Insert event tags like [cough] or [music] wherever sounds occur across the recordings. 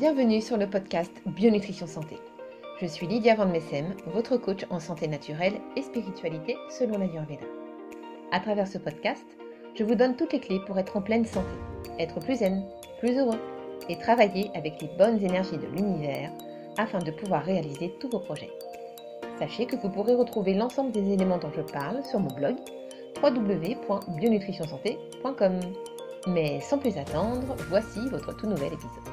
Bienvenue sur le podcast Bionutrition Santé. Je suis Lydia Van Messem, votre coach en santé naturelle et spiritualité selon la l'Ayurveda. À travers ce podcast, je vous donne toutes les clés pour être en pleine santé, être plus zen, plus heureux et travailler avec les bonnes énergies de l'univers afin de pouvoir réaliser tous vos projets. Sachez que vous pourrez retrouver l'ensemble des éléments dont je parle sur mon blog www.bionutritionsanté.com. Mais sans plus attendre, voici votre tout nouvel épisode.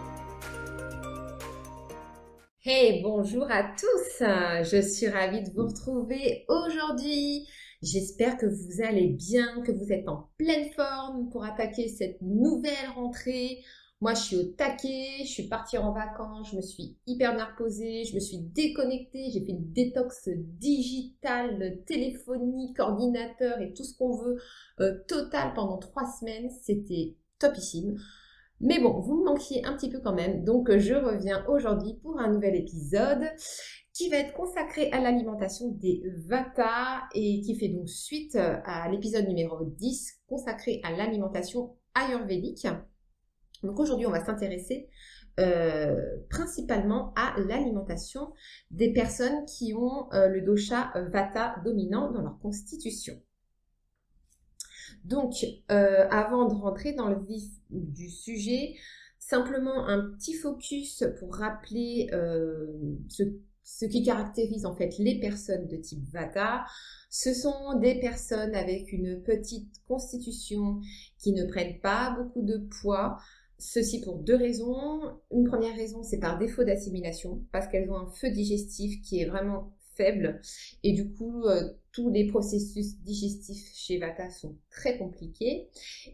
Hey, bonjour à tous Je suis ravie de vous retrouver aujourd'hui. J'espère que vous allez bien, que vous êtes en pleine forme pour attaquer cette nouvelle rentrée. Moi, je suis au taquet, je suis partie en vacances, je me suis hyper bien reposée, je me suis déconnectée, j'ai fait une détox digitale, téléphonique, ordinateur et tout ce qu'on veut, euh, total pendant trois semaines. C'était topissime. Mais bon, vous me manquiez un petit peu quand même, donc je reviens aujourd'hui pour un nouvel épisode qui va être consacré à l'alimentation des Vata et qui fait donc suite à l'épisode numéro 10 consacré à l'alimentation ayurvédique. Donc aujourd'hui, on va s'intéresser euh, principalement à l'alimentation des personnes qui ont euh, le dosha Vata dominant dans leur constitution. Donc, euh, avant de rentrer dans le vif du sujet, simplement un petit focus pour rappeler ce, ce, qui caractérise en fait les personnes de type Vata. Ce sont des personnes avec une petite constitution qui ne prennent pas beaucoup de poids, Ceci pour deux raisons. Une première raison, c'est par défaut d'assimilation, parce qu'elles ont un feu digestif qui est vraiment faible. Et du coup, euh, tous les processus digestifs chez Vata sont très compliqués.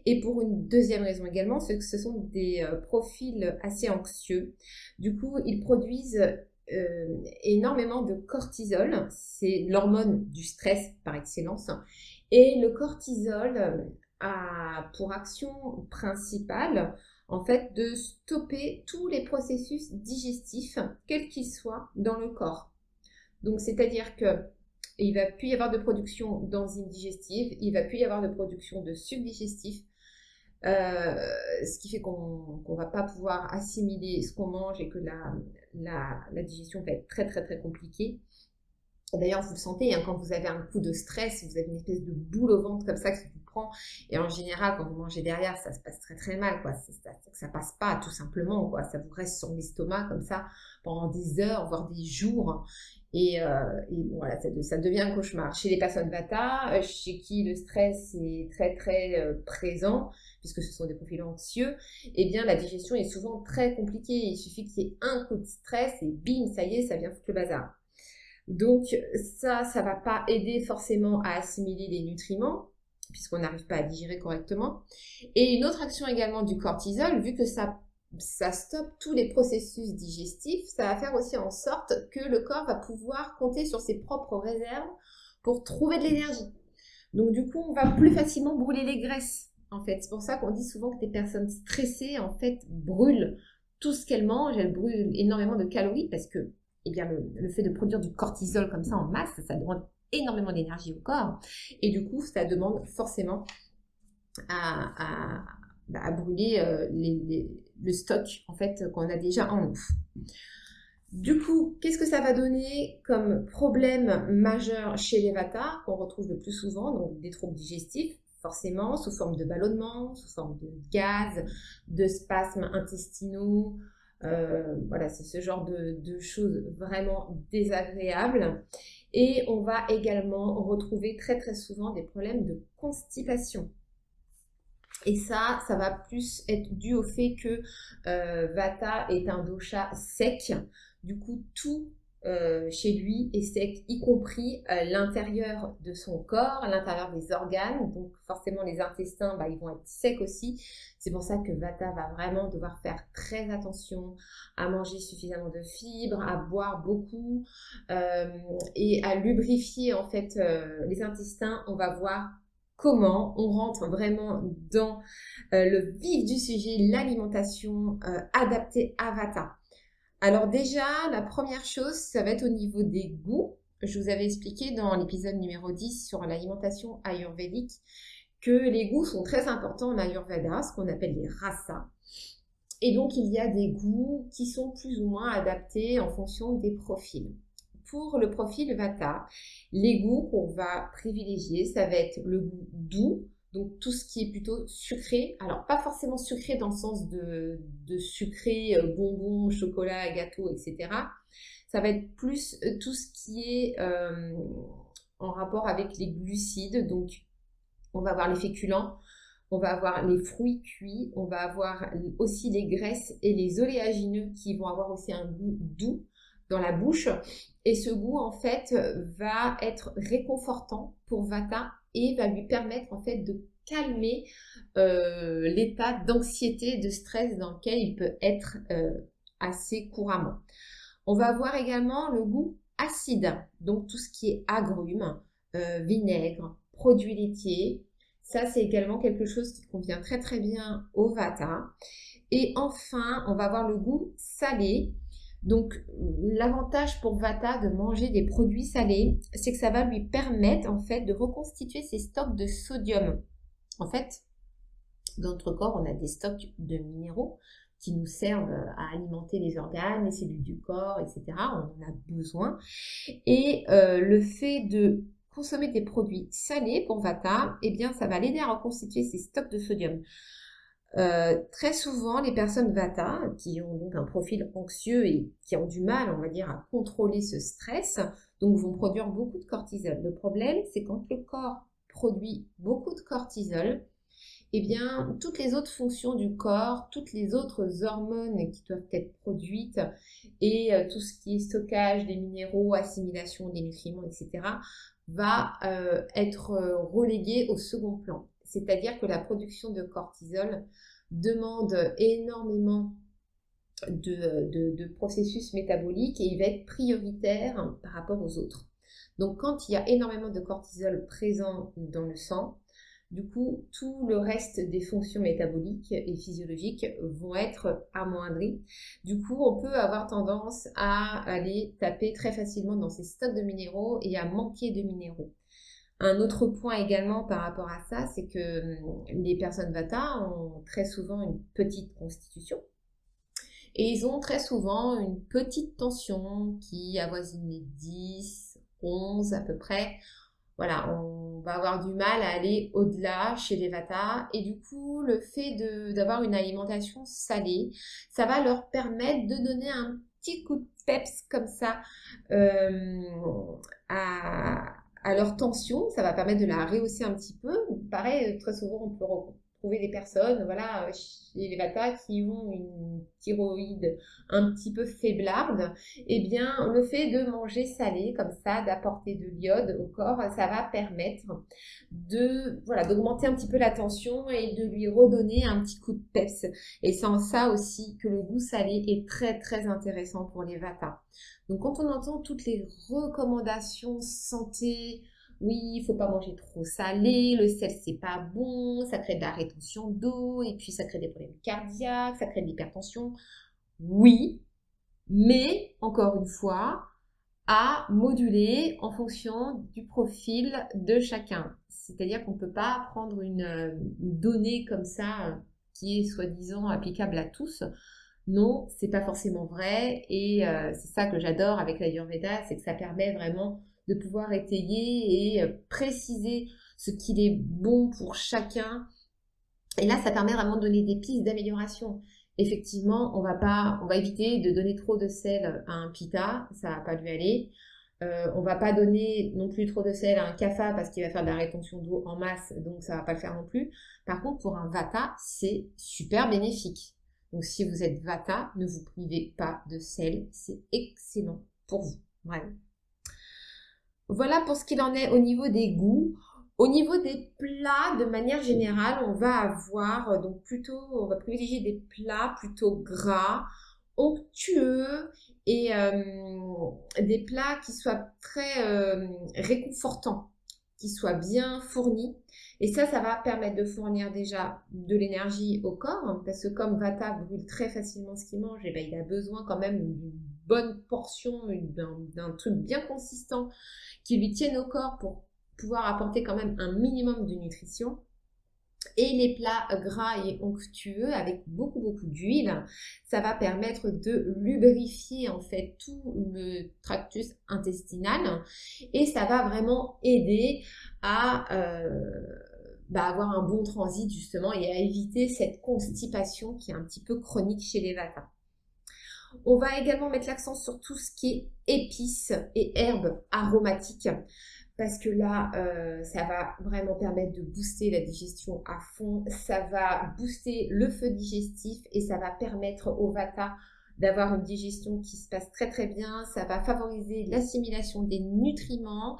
Et pour une deuxième raison également, c'est que ce sont des euh, profils assez anxieux. Du coup, ils produisent euh, énormément de cortisol. C'est l'hormone du stress par excellence. Et le cortisol a pour action principale en fait, de stopper tous les processus digestifs, quels qu'ils soient, dans le corps. Donc, c'est-à-dire que il va plus y avoir de production d'enzymes digestives, il va plus y avoir de production de subdigestifs, euh, ce qui fait qu'on ne va pas pouvoir assimiler ce qu'on mange et que la, digestion va être très très très compliquée. D'ailleurs, vous le sentez, hein, quand vous avez un coup de stress, vous avez une espèce de boule au ventre comme ça qui et en général, quand vous mangez derrière, ça se passe très très mal, quoi. Ça, ça, passe pas, tout simplement, quoi. Ça vous reste sur l'estomac comme ça pendant des heures, voire des jours. Et, euh, voilà, ça, devient un cauchemar. Chez les personnes Vata, euh, chez qui le stress est très très euh, présent, puisque ce sont des profils anxieux, eh bien la digestion est souvent très compliquée. Il suffit qu'il y ait un coup de stress et bim, ça y est, ça vient foutre le bazar. Donc ça, ça va pas aider forcément à assimiler les nutriments puisqu'on n'arrive pas à digérer correctement. Et une autre action également du cortisol, vu que ça, ça stoppe tous les processus digestifs, ça va faire aussi en sorte que le corps va pouvoir compter sur ses propres réserves pour trouver de l'énergie. Donc du coup, on va plus facilement brûler les graisses. En fait, c'est pour ça qu'on dit souvent que des personnes stressées, en fait, brûlent tout ce qu'elles mangent. Elles brûlent énormément de calories parce que, eh bien, le, fait de produire du cortisol comme ça en masse, ça demande énormément d'énergie au corps. Et du coup, ça demande forcément à, bah, brûler euh, le stock en fait qu'on a déjà en nous. Du coup, qu'est-ce que ça va donner comme problème majeur chez les qu'on retrouve le plus souvent Donc des troubles digestifs, forcément, sous forme de ballonnement, sous forme de gaz, de spasmes intestinaux. Euh, voilà, c'est ce genre de, de, choses vraiment désagréables. Et on va également retrouver très très souvent des problèmes de constipation. Et ça, ça va plus être dû au fait que euh, Vata est un dosha sec. Du coup, tout euh, chez lui est sec, y compris euh, l'intérieur de son corps, l'intérieur des organes. Donc forcément, les intestins, bah, ils vont être secs aussi. C'est pour ça que Vata va vraiment devoir faire très attention à manger suffisamment de fibres, à boire beaucoup et à lubrifier en fait les intestins. On va voir comment on rentre vraiment dans le vif du sujet, l'alimentation adaptée à Vata. Alors déjà, la première chose, ça va être au niveau des goûts. Je vous avais expliqué dans l'épisode numéro 10 sur l'alimentation ayurvédique que les goûts sont très importants en ayurveda, ce qu'on appelle les rasas. Et donc, il y a des goûts qui sont plus ou moins adaptés en fonction des profils. Pour le profil Vata, les goûts qu'on va privilégier, ça va être le goût doux, donc tout ce qui est plutôt sucré. Alors pas forcément sucré dans le sens de, sucré, euh, bonbons, chocolat, gâteau, etc. Ça va être plus euh, tout ce qui est euh, en rapport avec les glucides. Donc on va avoir les féculents, on va avoir les fruits cuits, on va avoir aussi les graisses et les oléagineux qui vont avoir aussi un goût doux dans la bouche. Et ce goût, en fait, va être réconfortant pour Vata et va lui permettre, en fait, de calmer euh, l'état d'anxiété, de stress dans lequel il peut être euh, assez couramment. On va avoir également le goût acide, donc tout ce qui est agrumes, euh, vinaigre, produits laitiers. Ça, c'est également quelque chose qui convient très très bien au Vata. Et enfin, on va avoir le goût salé. Donc, l'avantage pour Vata de manger des produits salés, c'est que ça va lui permettre en fait de reconstituer ses stocks de sodium. En fait, dans notre corps, on a des stocks de minéraux qui nous servent à alimenter les organes, les cellules du corps, etc. On en a besoin. Et euh, le fait de consommer des produits salés pour Vata, eh bien, ça va l'aider à reconstituer ses stocks de sodium. Euh, très souvent, les personnes Vata, qui ont donc un profil anxieux et qui ont du mal, on va dire, à contrôler ce stress, donc vont produire beaucoup de cortisol. Le problème, c'est quand le corps produit beaucoup de cortisol, eh bien, toutes les autres fonctions du corps, toutes les autres hormones qui doivent être produites et euh, tout ce qui est stockage des minéraux, assimilation des nutriments, etc., va euh, être relégué au second plan. C'est-à-dire que la production de cortisol demande énormément de, processus métaboliques et il va être prioritaire par rapport aux autres. Donc quand il y a énormément de cortisol présent dans le sang, du coup, tout le reste des fonctions métaboliques et physiologiques vont être amoindries. Du coup, on peut avoir tendance à aller taper très facilement dans ces stocks de minéraux et à manquer de minéraux. Un autre point également par rapport à ça, c'est que hum, les personnes Vata ont très souvent une petite constitution. Et ils ont très souvent une petite tension qui avoisine les 10, 11 à peu près. Voilà, on va avoir du mal à aller au-delà chez les Vata. Et du coup, le fait d'avoir une alimentation salée, ça va leur permettre de donner un petit coup de peps comme ça euh, à, à leur tension, ça va permettre de la rehausser un petit peu. Pareil, très souvent, on peut trouver des personnes, voilà, chez les Vata qui ont une thyroïde un petit peu faiblarde. Eh bien, le fait de manger salé comme ça, d'apporter de l'iode au corps, ça va permettre de, voilà, d'augmenter un petit peu la tension et de lui redonner un petit coup de peps. Et c'est en ça aussi que le goût salé est très, très intéressant pour les Vata. Donc quand on entend toutes les recommandations santé, oui, il faut pas manger trop salé, le sel c'est pas bon, ça crée de la rétention d'eau et puis ça crée des problèmes cardiaques, ça crée de l'hypertension. Oui, mais encore une fois, à moduler en fonction du profil de chacun. C'est-à-dire qu'on ne peut pas prendre une, donnée comme ça qui est soi-disant applicable à tous. Non, c'est pas forcément vrai et euh, c'est ça que j'adore avec la l'Ayurveda, c'est que ça permet vraiment de pouvoir étayer et euh, préciser ce qu'il est bon pour chacun. Et là, ça permet vraiment de donner des pistes d'amélioration. Effectivement, on va pas, on va éviter de donner trop de sel à un pita, ça va pas lui aller. Euh, on va pas donner non plus trop de sel à un kapha parce qu'il va faire de la rétention d'eau en masse, donc ça va pas le faire non plus. Par contre, pour un vata, c'est super bénéfique. Donc si vous êtes Vata, ne vous privez pas de sel, c'est excellent pour vous. Voilà. Voilà pour ce qu'il en est au niveau des goûts. Au niveau des plats, de manière générale, on va avoir euh, donc plutôt, on va privilégier des plats plutôt gras, onctueux et euh, des plats qui soient très euh, réconfortants, qui soient bien fournis. Et ça, ça va permettre de fournir déjà de l'énergie au corps, hein, parce que comme Vata brûle très facilement ce qu'il mange, et eh ben, il a besoin quand même d'une bonne portion, d'un truc bien consistant qui lui tienne au corps pour pouvoir apporter quand même un minimum de nutrition. Et les plats gras et onctueux avec beaucoup beaucoup d'huile, ça va permettre de lubrifier en fait tout le tractus intestinal et ça va vraiment aider à euh, bah, avoir un bon transit justement et à éviter cette constipation qui est un petit peu chronique chez les Vata. On va également mettre l'accent sur tout ce qui est épices et herbes aromatiques parce que là, euh, ça va vraiment permettre de booster la digestion à fond, ça va booster le feu digestif et ça va permettre au Vata d'avoir une digestion qui se passe très très bien, ça va favoriser l'assimilation des nutriments.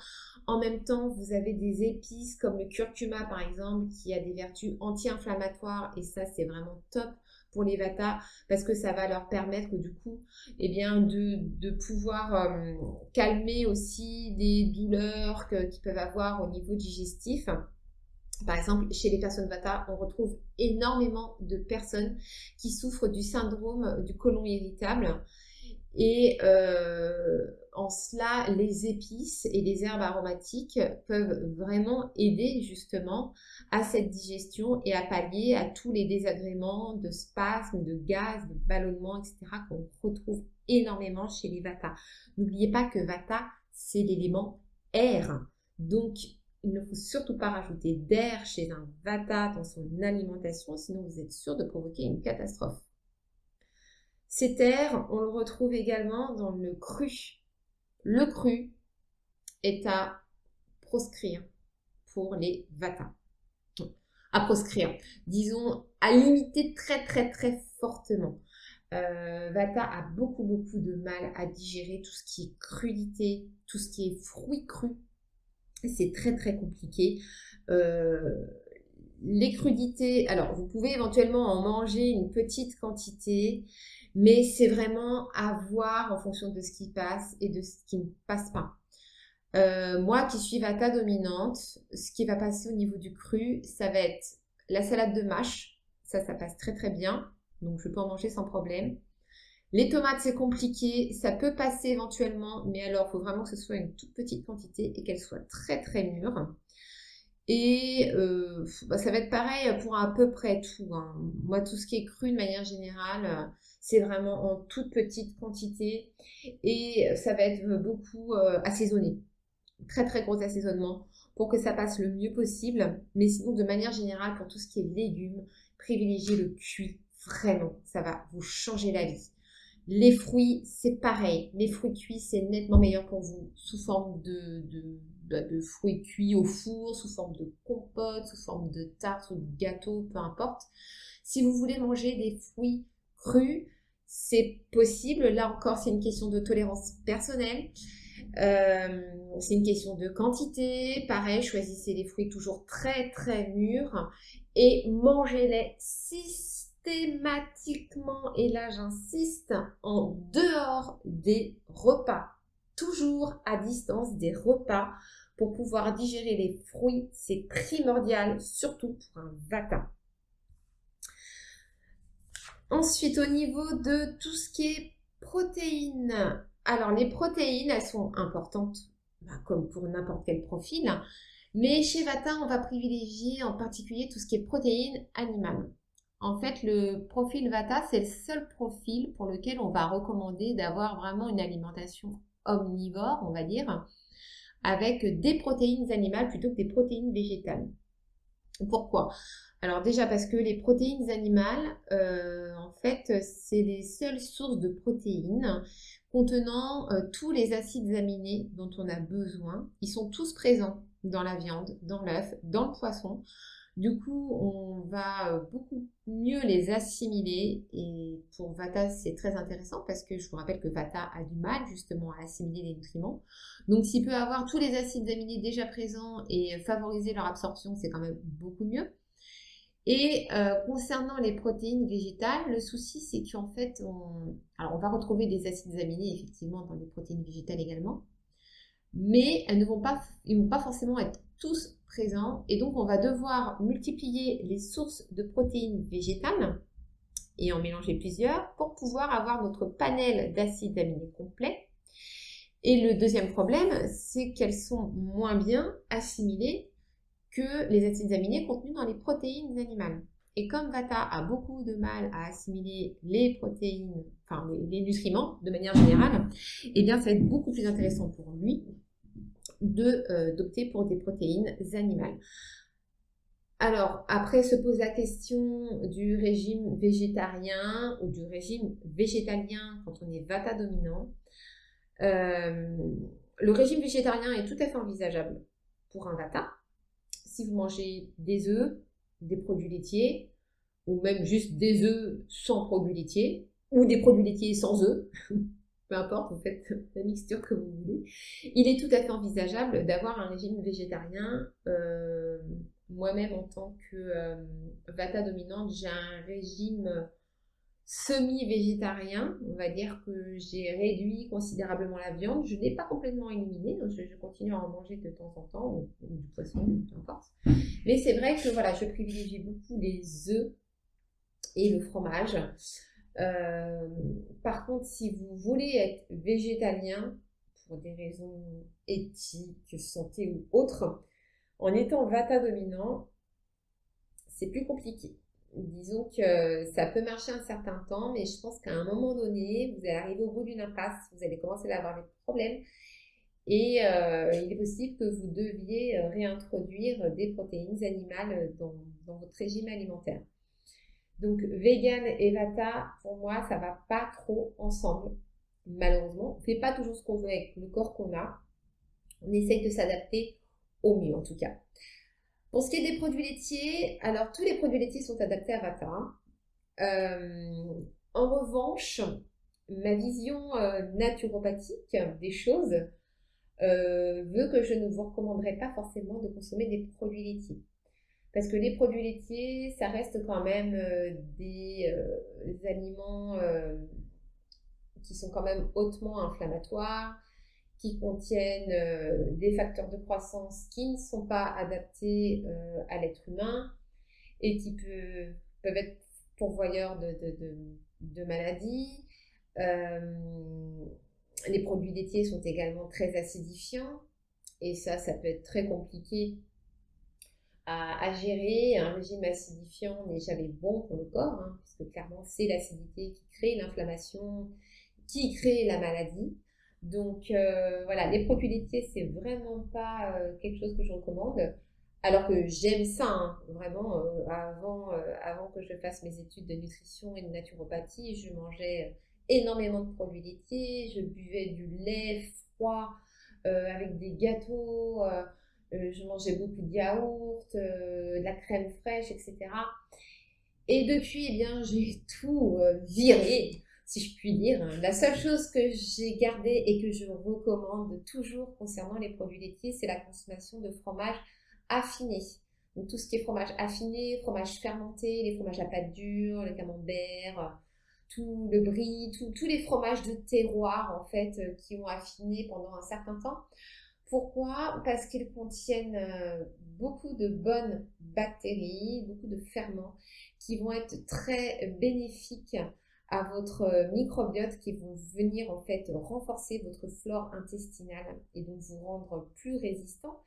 En même temps, vous avez des épices comme le curcuma par exemple qui a des vertus anti-inflammatoires et ça c'est vraiment top les Vata parce que ça va leur permettre du coup eh bien, de, pouvoir euh, calmer aussi des douleurs qu'ils peuvent avoir au niveau digestif. Par exemple, chez les personnes Vata, on retrouve énormément de personnes qui souffrent du syndrome du côlon irritable. Et euh, en cela, les épices et les herbes aromatiques peuvent vraiment aider justement à cette digestion et à pallier à tous les désagréments de spasmes, de gaz, de ballonnements, etc. qu'on retrouve énormément chez les Vata. N'oubliez pas que Vata, c'est l'élément air. Donc, il ne faut surtout pas rajouter d'air chez un Vata dans son alimentation, sinon vous êtes sûr de provoquer une catastrophe. Cet air, on le retrouve également dans le cru. Le cru est à proscrire pour les Vata. À proscrire, disons à limiter très très très fortement. Euh, vata a beaucoup beaucoup de mal à digérer tout ce qui est crudité, tout ce qui est fruits crus. C'est très très compliqué. Euh, les crudités, alors vous pouvez éventuellement en manger une petite quantité, mais c'est vraiment à voir en fonction de ce qui passe et de ce qui ne passe pas. Euh, moi qui suis vata dominante, ce qui va passer au niveau du cru, ça va être la salade de mâche. Ça, ça passe très très bien. Donc je peux en manger sans problème. Les tomates, c'est compliqué. Ça peut passer éventuellement, mais alors il faut vraiment que ce soit une toute petite quantité et qu'elle soit très très mûre. Et euh, bah, ça va être pareil pour à peu près tout. Hein. Moi, tout ce qui est cru de manière générale, c'est vraiment en toute petite quantité et ça va être beaucoup euh, assaisonné. Très très gros assaisonnement pour que ça passe le mieux possible. Mais sinon, de manière générale, pour tout ce qui est légumes, privilégiez le cuit. Vraiment, ça va vous changer la vie. Les fruits, c'est pareil. Les fruits cuits, c'est nettement meilleur pour vous sous forme de, bah, fruits cuits au four, sous forme de compote, sous forme de tarte ou de gâteau, peu importe. Si vous voulez manger des fruits crus, c'est possible. Là encore, c'est une question de tolérance personnelle. Euh, c'est une question de quantité. Pareil, choisissez les fruits toujours très très mûrs et mangez-les systématiquement. Et là, j'insiste, en dehors des repas. Toujours à distance des repas pour pouvoir digérer les fruits. C'est primordial, surtout pour un vata. Ensuite, au niveau de tout ce qui est protéines, alors les protéines, elles sont importantes, bah, comme pour n'importe quel profil, mais chez Vata, on va privilégier en particulier tout ce qui est protéines animales. En fait, le profil Vata, c'est le seul profil pour lequel on va recommander d'avoir vraiment une alimentation omnivore, on va dire, avec des protéines animales plutôt que des protéines végétales. Pourquoi? Alors déjà parce que les protéines animales, euh, en fait, c'est les seules sources de protéines contenant euh, tous les acides aminés dont on a besoin. Ils sont tous présents dans la viande, dans l'œuf, dans le poisson. Du coup, on va euh, beaucoup mieux les assimiler. Et pour Vata, c'est très intéressant parce que je vous rappelle que Vata a du mal justement à assimiler les nutriments. Donc, s'il peut avoir tous les acides aminés déjà présents et favoriser leur absorption, c'est quand même beaucoup mieux. Et euh, concernant les protéines végétales, le souci c'est qu'en fait, on, alors on va retrouver des acides aminés effectivement dans les protéines végétales également, mais elles ne vont pas, ils vont pas forcément être tous présents, et donc on va devoir multiplier les sources de protéines végétales et en mélanger plusieurs pour pouvoir avoir notre panel d'acides aminés complet. Et le deuxième problème, c'est qu'elles sont moins bien assimilées que les acides aminés contenus dans les protéines animales. Et comme Vata a beaucoup de mal à assimiler les protéines, enfin les, nutriments de manière générale, eh bien ça va être beaucoup plus intéressant pour lui euh, d'opter pour des protéines animales. Alors, après se pose la question du régime végétarien ou du régime végétalien quand on est vata dominant. Euh, le régime végétarien est tout à fait envisageable pour un vata. Si vous mangez des œufs, des produits laitiers, ou même juste des œufs sans produits laitiers, ou des produits laitiers sans œufs, [laughs] peu importe, vous faites la mixture que vous voulez, il est tout à fait envisageable d'avoir un régime végétarien. Euh, moi-même, en tant que euh, vata dominante, j'ai un régime semi-végétarien. On va dire que j'ai réduit considérablement la viande. Je ne l'ai pas complètement éliminé. Je, je, continue à en manger de temps en temps, ou, du poisson, peu importe. Mais c'est vrai que voilà, je privilégie beaucoup les œufs et le fromage. Euh, par contre, si vous voulez être végétalien, pour des raisons éthiques, santé ou autres, en étant vata dominant, c'est plus compliqué. Disons que ça peut marcher un certain temps, mais je pense qu'à un moment donné, vous allez arriver au bout d'une impasse, vous allez commencer à avoir des problèmes. Et euh, il est possible que vous deviez réintroduire des protéines animales dans, dans votre régime alimentaire. Donc, vegan et vata, pour moi, ça va pas trop ensemble, malheureusement. On fait pas toujours ce qu'on veut avec le corps qu'on a. On essaye de s'adapter au mieux, en tout cas. Pour ce qui est des produits laitiers, alors tous les produits laitiers sont adaptés à vata. Euh, en revanche, ma vision euh, naturopathique des choses euh, veut que je ne vous recommanderais pas forcément de consommer des produits laitiers. Parce que les produits laitiers, ça reste quand même des, aliments qui sont quand même hautement inflammatoires, qui contiennent des facteurs de croissance qui ne sont pas adaptés à l'être humain et qui peuvent être pourvoyeurs de, de maladies. les produits laitiers sont également très acidifiants et ça, ça peut être très compliqué à, gérer. Un régime acidifiant n'est jamais bon pour le corps, hein, puisque clairement c'est l'acidité qui crée l'inflammation, qui crée la maladie. Donc euh, voilà, les produits laitiers, c'est vraiment pas euh, quelque chose que je recommande. Alors que j'aime ça, hein, vraiment. Euh, avant, avant que je fasse mes études de nutrition et de naturopathie, je mangeais énormément de produits laitiers, je buvais du lait froid avec des gâteaux. Je mangeais beaucoup de yaourt, de la crème fraîche, etc. Et depuis, eh bien, j'ai [laughs] tout viré, si je puis dire. La seule chose que j'ai gardée et que je recommande toujours concernant les produits laitiers, c'est la consommation de fromage affiné. Donc tout ce qui est fromage affiné, fromage fermenté, les fromages à pâte dure, le camembert, tout le brie, tous les fromages de terroir en fait qui ont affiné pendant un certain temps. Pourquoi? Parce qu'ils contiennent euh, beaucoup de bonnes bactéries, beaucoup de ferments qui vont être très bénéfiques à votre euh, microbiote, qui vont venir en fait renforcer votre flore intestinale et donc vous rendre plus résistant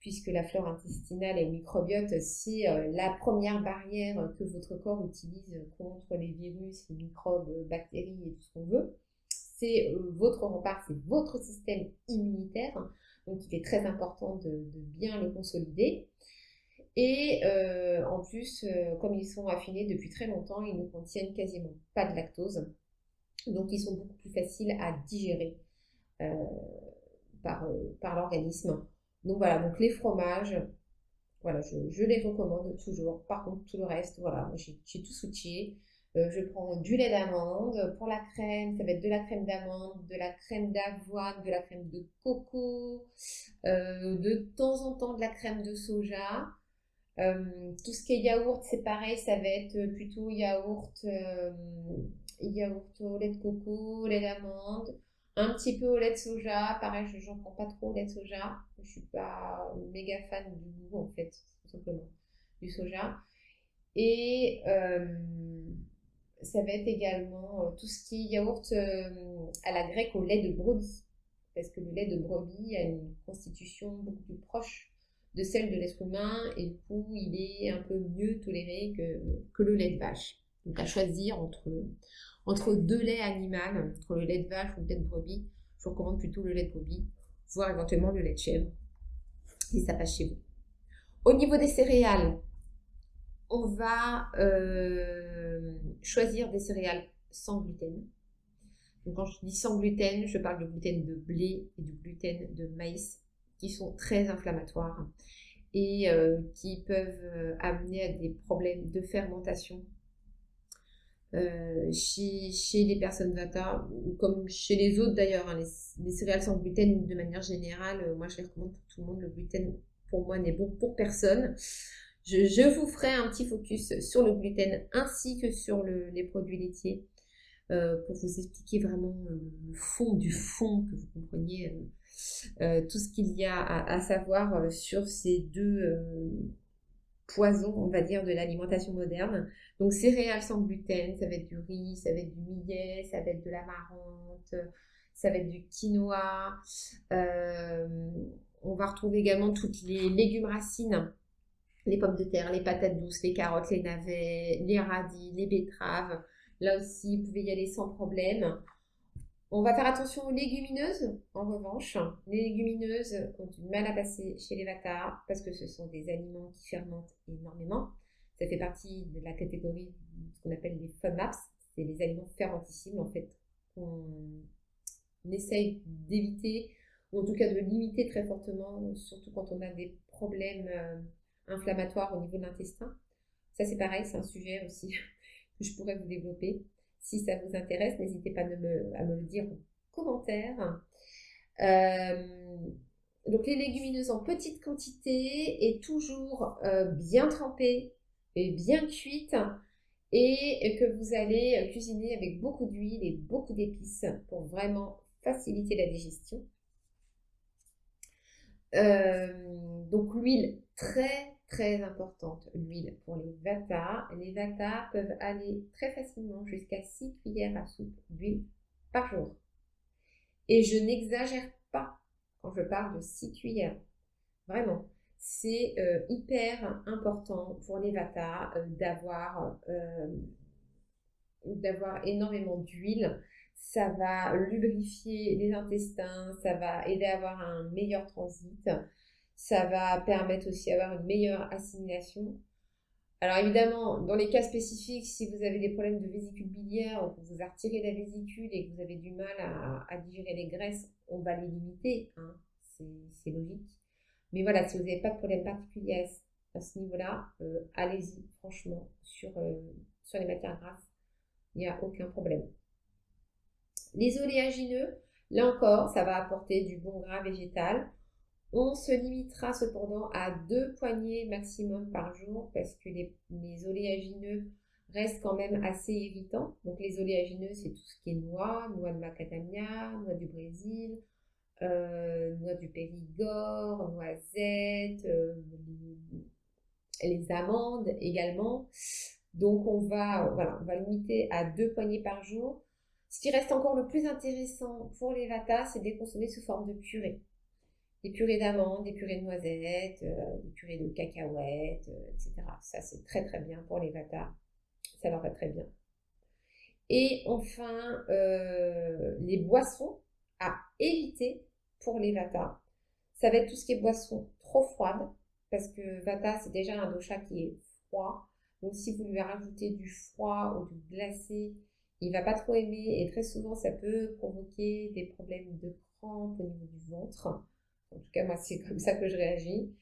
puisque la flore intestinale et le microbiote, c'est euh, la première barrière que votre corps utilise contre les virus, les microbes, bactéries et tout ce qu'on veut. C'est votre rempart, c'est votre système immunitaire. Donc il est très important de, bien le consolider. Et euh, en plus, euh, comme ils sont affinés depuis très longtemps, ils ne contiennent quasiment pas de lactose. Donc ils sont beaucoup plus faciles à digérer euh, par, par l'organisme. Donc voilà, donc les fromages, voilà, je, les recommande toujours. Par contre, tout le reste, voilà, j'ai tout. Euh, je prends du lait d'amande. Pour la crème, ça va être de la crème d'amande, de la crème d'avoine, de la crème de coco, de temps en temps de la crème de soja. Euh, tout ce qui est yaourt, c'est pareil, ça va être plutôt yaourt, yaourt au lait de coco, lait d'amande, un petit peu au lait de soja. Pareil, je n'en prends pas trop au lait de soja. Je suis pas méga fan du goût en fait, tout simplement, du soja. Et ça va être également euh, tout ce qui est yaourt euh, à la grecque au lait de brebis. Parce que le lait de brebis a une constitution beaucoup plus proche de celle de l'être humain et du coup il est un peu mieux toléré que, que le lait de vache. Donc à choisir entre, entre deux laits animaux, entre le lait de vache ou le lait de brebis, je recommande plutôt le lait de brebis, voire éventuellement le lait de chèvre, si ça passe chez vous. Au niveau des céréales, on va euh, choisir des céréales sans gluten. Donc quand je dis sans gluten, je parle de gluten de blé et du gluten de maïs qui sont très inflammatoires et euh, qui peuvent euh, amener à des problèmes de fermentation euh, chez, les personnes Vata, ou comme chez les autres d'ailleurs, hein, les, céréales sans gluten de manière générale, moi je les recommande pour tout le monde. Le gluten pour moi n'est bon pour personne. Je, vous ferai un petit focus sur le gluten ainsi que sur le, les produits laitiers pour vous expliquer vraiment le fond du fond, que vous compreniez tout ce qu'il y a à, savoir sur ces deux poisons, on va dire, de l'alimentation moderne. Donc céréales sans gluten, ça va être du riz, ça va être du millet, ça va être de l'amarante, ça va être du quinoa. on va retrouver également toutes les légumes racines les pommes de terre, les patates douces, les carottes, les navets, les radis, les betteraves, Là aussi, vous pouvez y aller sans problème. On va faire attention aux légumineuses, en revanche. Les légumineuses ont du mal à passer chez les Vata parce que ce sont des aliments qui fermentent énormément. Ça fait partie de la catégorie de ce qu'on appelle les FODMAPs. C'est les aliments fermentissibles, en fait, qu'on essaye d'éviter, ou en tout cas de limiter très fortement, surtout quand on a des problèmes euh, inflammatoires au niveau de l'intestin. Ça, c'est pareil, c'est un sujet aussi [laughs] je pourrais vous développer. Si ça vous intéresse, n'hésitez pas à me, le dire en commentaire. Euh, donc les légumineuses en petite quantité et toujours euh, bien trempées et bien cuites et que vous allez cuisiner avec beaucoup d'huile et beaucoup d'épices pour vraiment faciliter la digestion. Euh, donc l'huile très très importante, l'huile pour les vata. Les vata peuvent aller très facilement jusqu'à 6 cuillères à soupe d'huile par jour. Et je n'exagère pas quand je parle de 6 cuillères. Vraiment, c'est euh, hyper important pour les vata euh, d'avoir euh, d'avoir énormément d'huile. Ça va lubrifier les intestins, ça va aider à avoir un meilleur transit. Ça va permettre aussi d'avoir une meilleure assimilation. Alors évidemment, dans les cas spécifiques, si vous avez des problèmes de vésicule biliaire ou que vous retiré la vésicule et que vous avez du mal à, digérer les graisses, on va les limiter. Hein. C'est logique. Mais voilà, si vous n'avez pas de problème particulier à, ce niveau-là, euh, allez-y, franchement, sur, euh, sur les matières grasses. Il n'y a aucun problème. Les oléagineux, là encore, ça va apporter du bon gras végétal. On se limitera cependant à deux poignées maximum par jour parce que les, oléagineux restent quand même assez irritants. Donc les oléagineux, c'est tout ce qui est noix, noix de macadamia, noix du Brésil, euh, noix du Périgord, noisettes, euh, les, amandes également. Donc on va, voilà, on va limiter à deux poignées par jour. Ce qui reste encore le plus intéressant pour les vata, c'est de les consommer sous forme de purée des purées d'amandes, des purées de noisettes, euh, des purées de cacahuètes, euh, etc. Ça, c'est très très bien pour les vata. Ça leur va très bien. Et enfin, euh, les boissons à éviter pour les vata. Ça va être tout ce qui est boisson trop froide, parce que vata, c'est déjà un dosha qui est froid. Donc, si vous lui rajoutez du froid ou du glacé, il va pas trop aimer et très souvent, ça peut provoquer des problèmes de crampes au niveau du ventre. En tout cas, moi, c'est comme ça que je réagis.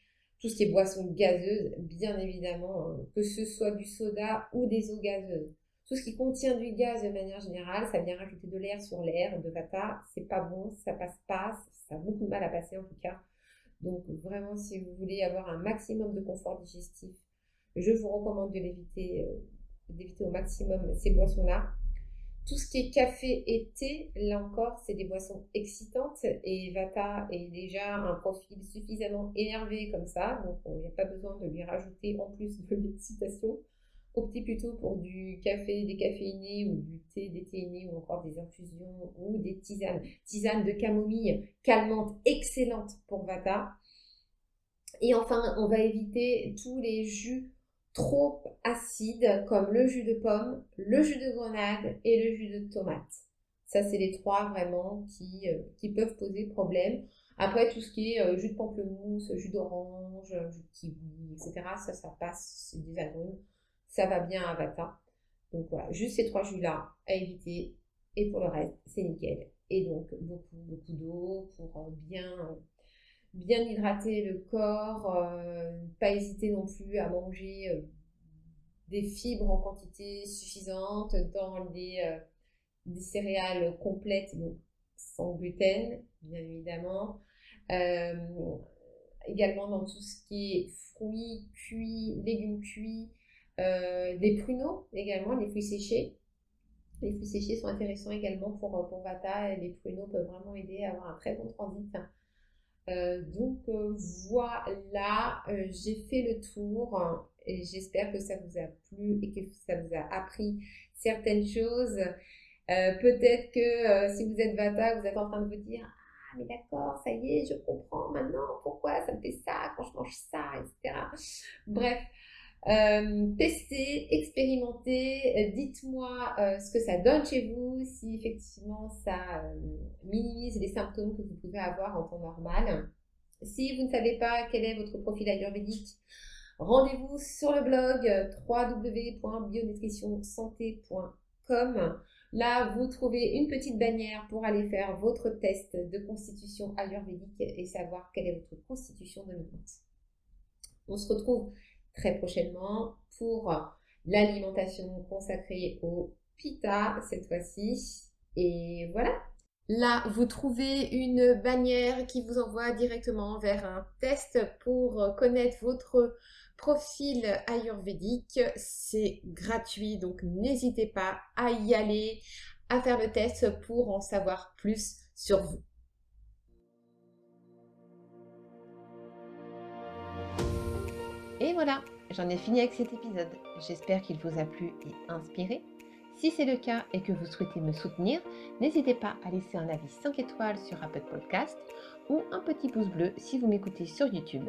Tout ce qui est boisson gazeuse, bien évidemment, hein, que ce soit du soda ou des eaux gazeuses. Tout ce qui contient du gaz de manière générale, ça vient rajouter de l'air sur l'air, de vata, c'est pas bon, ça passe pas, ça a beaucoup de mal à passer en tout cas. Donc vraiment, si vous voulez avoir un maximum de confort digestif, je vous recommande de l'éviter, euh, d'éviter au maximum ces boissons-là. Tout ce qui est café et thé, là encore, c'est des boissons excitantes et Vata est déjà un profil suffisamment énervé comme ça, donc il n'y a pas besoin de lui rajouter en plus de l'excitation. Optez plutôt pour du café décaféiné ou du thé déthéiné ou encore des infusions ou des tisanes. Tisanes de camomille calmante, excellente pour Vata. Et enfin, on va éviter tous les jus trop acides comme le jus de pomme, le jus de grenade et le jus de tomate. Ça, c'est les trois vraiment qui, euh, qui peuvent poser problème. Après, tout ce qui est euh, jus de pamplemousse, jus d'orange, jus de kiwi, etc., ça, ça passe, c'est des agrumes. Ça va bien à Vata. Donc voilà, juste ces trois jus-là à éviter. Et pour le reste, c'est nickel. Et donc, beaucoup, beaucoup d'eau pour euh, bien, bien hydrater le corps. pas hésiter non plus à manger des fibres en quantité suffisante dans des des céréales complètes, donc sans gluten, bien évidemment. Euh, également dans tout ce qui est fruits cuits, légumes cuits, euh, des pruneaux également, les fruits séchés. Les fruits séchés sont intéressants également pour, pour et les pruneaux peuvent vraiment aider à avoir un très bon transit. Euh, donc voilà, j'ai fait le tour et j'espère que ça vous a plu et que ça vous a appris certaines choses. Euh, peut-être que euh, si vous êtes Vata, vous êtes en train de vous dire Ah, mais d'accord, ça y est, je comprends maintenant pourquoi ça me fait ça quand je mange ça, etc. Bref, euh, testez, expérimentez, dites-moi ce que ça donne chez vous, si effectivement ça minimise les symptômes que vous pouvez avoir en temps normal. Si vous ne savez pas quel est votre profil ayurvédique, rendez-vous sur le blog www.bionutritionsanté.com. Là, vous trouvez une petite bannière pour aller faire votre test de constitution ayurvédique et savoir quelle est votre constitution dominante. On se retrouve très prochainement pour l'alimentation consacrée au pita cette fois-ci. Et voilà. Là, vous trouvez une bannière qui vous envoie directement vers un test pour connaître votre profil ayurvédique. C'est gratuit, donc n'hésitez pas à y aller, à faire le test pour en savoir plus sur vous. Et voilà, j'en ai fini avec cet épisode. J'espère qu'il vous a plu et inspiré. Si c'est le cas et que vous souhaitez me soutenir, n'hésitez pas à laisser un avis 5 étoiles sur Apple Podcast ou un petit pouce bleu si vous m'écoutez sur YouTube.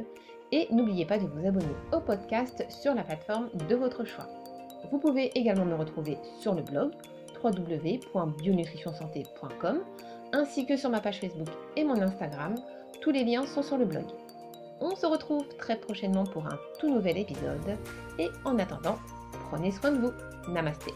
Et n'oubliez pas de vous abonner au podcast sur la plateforme de votre choix. Vous pouvez également me retrouver sur le blog www.bionutritionsanté.com ainsi que sur ma page Facebook et mon Instagram. Tous les liens sont sur le blog. On se retrouve très prochainement pour un tout nouvel épisode et en attendant, prenez soin de vous. Namasté.